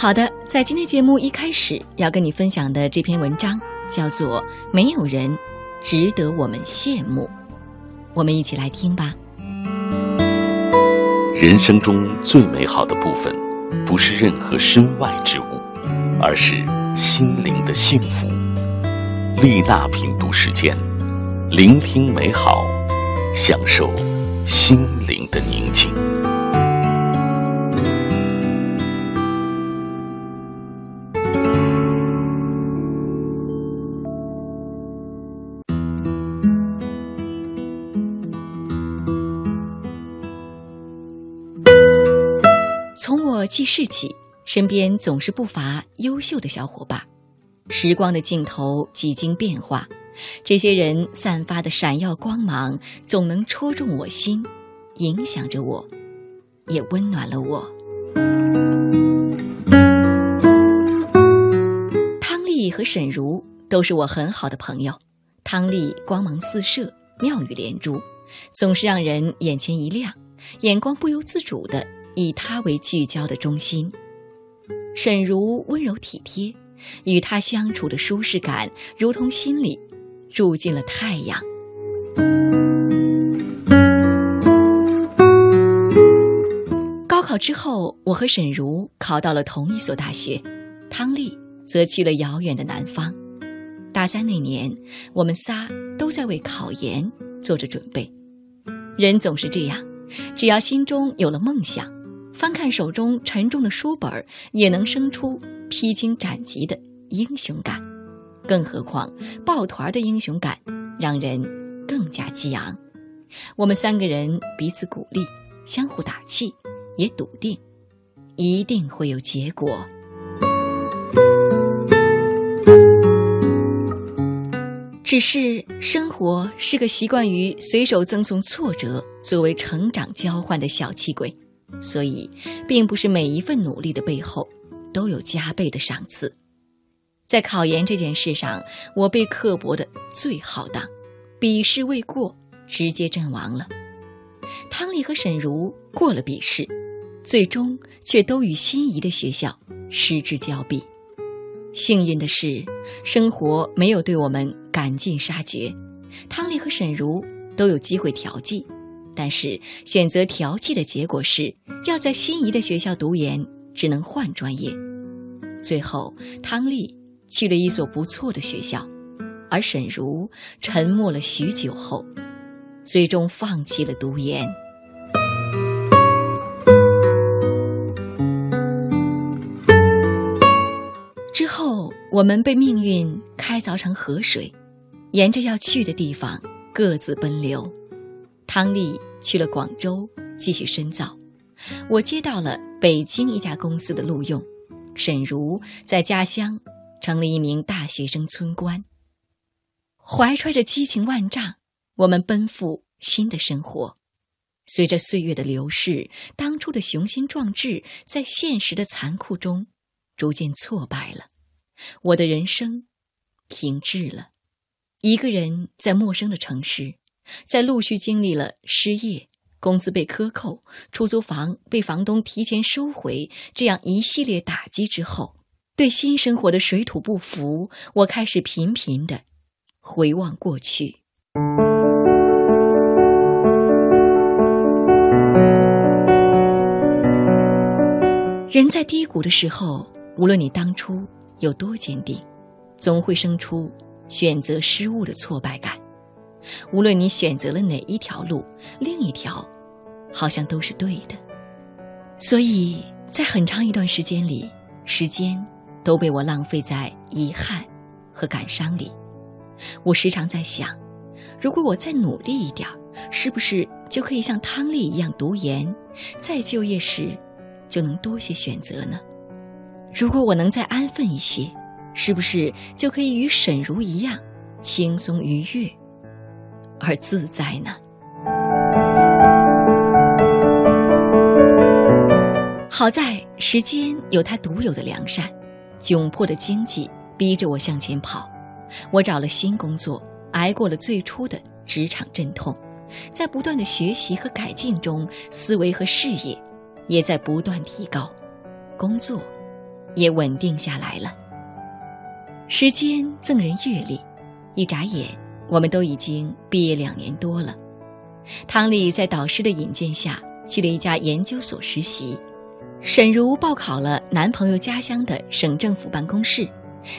好的，在今天节目一开始要跟你分享的这篇文章叫做《没有人值得我们羡慕》，我们一起来听吧。人生中最美好的部分，不是任何身外之物，而是心灵的幸福。丽娜品读时间，聆听美好，享受心灵的宁静记事起，身边总是不乏优秀的小伙伴。时光的尽头几经变化，这些人散发的闪耀光芒，总能戳中我心，影响着我，也温暖了我。汤丽和沈如都是我很好的朋友。汤丽光芒四射，妙语连珠，总是让人眼前一亮，眼光不由自主的。以他为聚焦的中心，沈如温柔体贴，与他相处的舒适感，如同心里住进了太阳。高考之后，我和沈如考到了同一所大学，汤丽则去了遥远的南方。大三那年，我们仨都在为考研做着准备。人总是这样，只要心中有了梦想。翻看手中沉重的书本，也能生出披荆斩棘的英雄感。更何况抱团的英雄感，让人更加激昂。我们三个人彼此鼓励，相互打气，也笃定一定会有结果。只是生活是个习惯于随手赠送挫折作为成长交换的小气鬼。所以，并不是每一份努力的背后都有加倍的赏赐。在考研这件事上，我被刻薄的最浩荡，笔试未过，直接阵亡了。汤丽和沈如过了笔试，最终却都与心仪的学校失之交臂。幸运的是，生活没有对我们赶尽杀绝，汤丽和沈如都有机会调剂。但是选择调剂的结果是，要在心仪的学校读研，只能换专业。最后，汤丽去了一所不错的学校，而沈如沉默了许久后，最终放弃了读研。之后，我们被命运开凿成河水，沿着要去的地方各自奔流。汤丽。去了广州继续深造，我接到了北京一家公司的录用。沈如在家乡成了一名大学生村官。怀揣着激情万丈，我们奔赴新的生活。随着岁月的流逝，当初的雄心壮志在现实的残酷中逐渐挫败了。我的人生停滞了，一个人在陌生的城市。在陆续经历了失业、工资被克扣、出租房被房东提前收回这样一系列打击之后，对新生活的水土不服，我开始频频的回望过去。人在低谷的时候，无论你当初有多坚定，总会生出选择失误的挫败感。无论你选择了哪一条路，另一条好像都是对的。所以在很长一段时间里，时间都被我浪费在遗憾和感伤里。我时常在想，如果我再努力一点，是不是就可以像汤丽一样读研，再就业时就能多些选择呢？如果我能再安分一些，是不是就可以与沈如一样轻松愉悦？而自在呢？好在时间有它独有的良善，窘迫的经济逼着我向前跑。我找了新工作，挨过了最初的职场阵痛，在不断的学习和改进中，思维和事业也在不断提高，工作也稳定下来了。时间赠人阅历，一眨眼，我们都已经毕业两年多了。汤丽在导师的引荐下去了一家研究所实习，沈如报考了男朋友家乡的省政府办公室，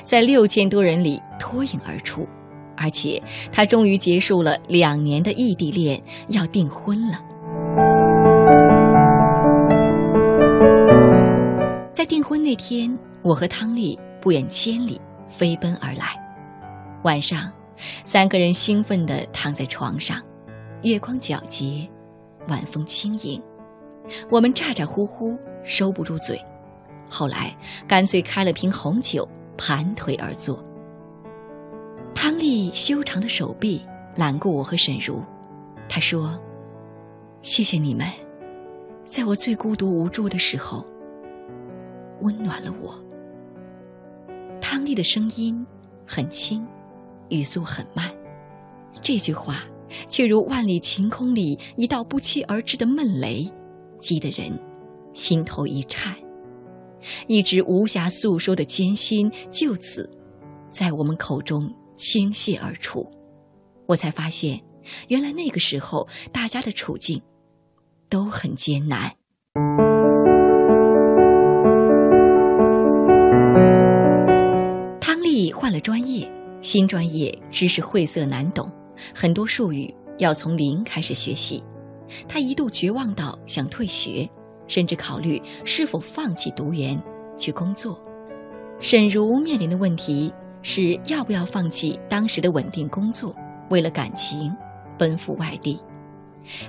在六千多人里脱颖而出，而且她终于结束了两年的异地恋，要订婚了。在订婚那天，我和汤丽不远千里。飞奔而来，晚上，三个人兴奋地躺在床上，月光皎洁，晚风轻盈，我们咋咋呼呼，收不住嘴。后来干脆开了瓶红酒，盘腿而坐。汤丽修长的手臂揽过我和沈如，她说：“谢谢你们，在我最孤独无助的时候，温暖了我。”汤丽的声音很轻，语速很慢，这句话却如万里晴空里一道不期而至的闷雷，击得人心头一颤。一直无暇诉说的艰辛就此在我们口中倾泻而出。我才发现，原来那个时候大家的处境都很艰难。汤丽换了专业，新专业知识晦涩难懂，很多术语要从零开始学习。他一度绝望到想退学，甚至考虑是否放弃读研去工作。沈如面临的问题是要不要放弃当时的稳定工作，为了感情奔赴外地。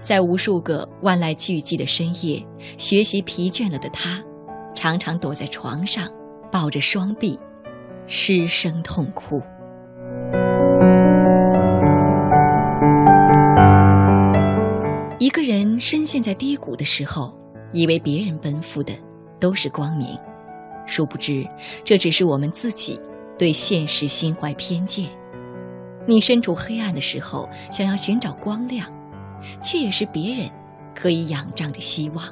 在无数个万籁俱寂的深夜，学习疲倦了的他，常常躲在床上，抱着双臂。失声痛哭。一个人深陷在低谷的时候，以为别人奔赴的都是光明，殊不知这只是我们自己对现实心怀偏见。你身处黑暗的时候，想要寻找光亮，却也是别人可以仰仗的希望；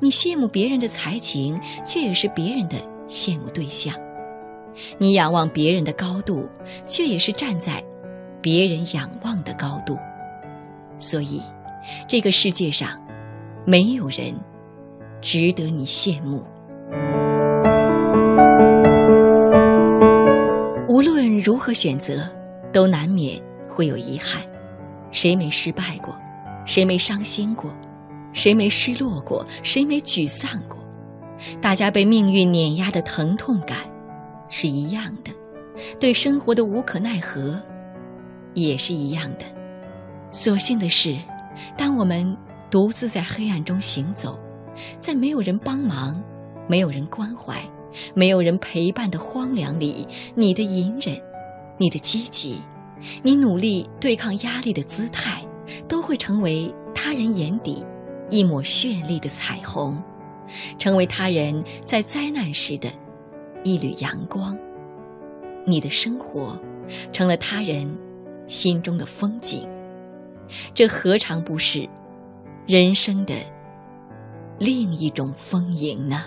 你羡慕别人的才情，却也是别人的羡慕对象。你仰望别人的高度，却也是站在别人仰望的高度。所以，这个世界上没有人值得你羡慕。无论如何选择，都难免会有遗憾。谁没失败过？谁没伤心过？谁没失落过？谁没沮丧过？大家被命运碾压的疼痛感。是一样的，对生活的无可奈何，也是一样的。所幸的是，当我们独自在黑暗中行走，在没有人帮忙、没有人关怀、没有人陪伴的荒凉里，你的隐忍、你的积极、你努力对抗压力的姿态，都会成为他人眼底一抹绚丽的彩虹，成为他人在灾难时的。一缕阳光，你的生活成了他人心中的风景，这何尝不是人生的另一种丰盈呢？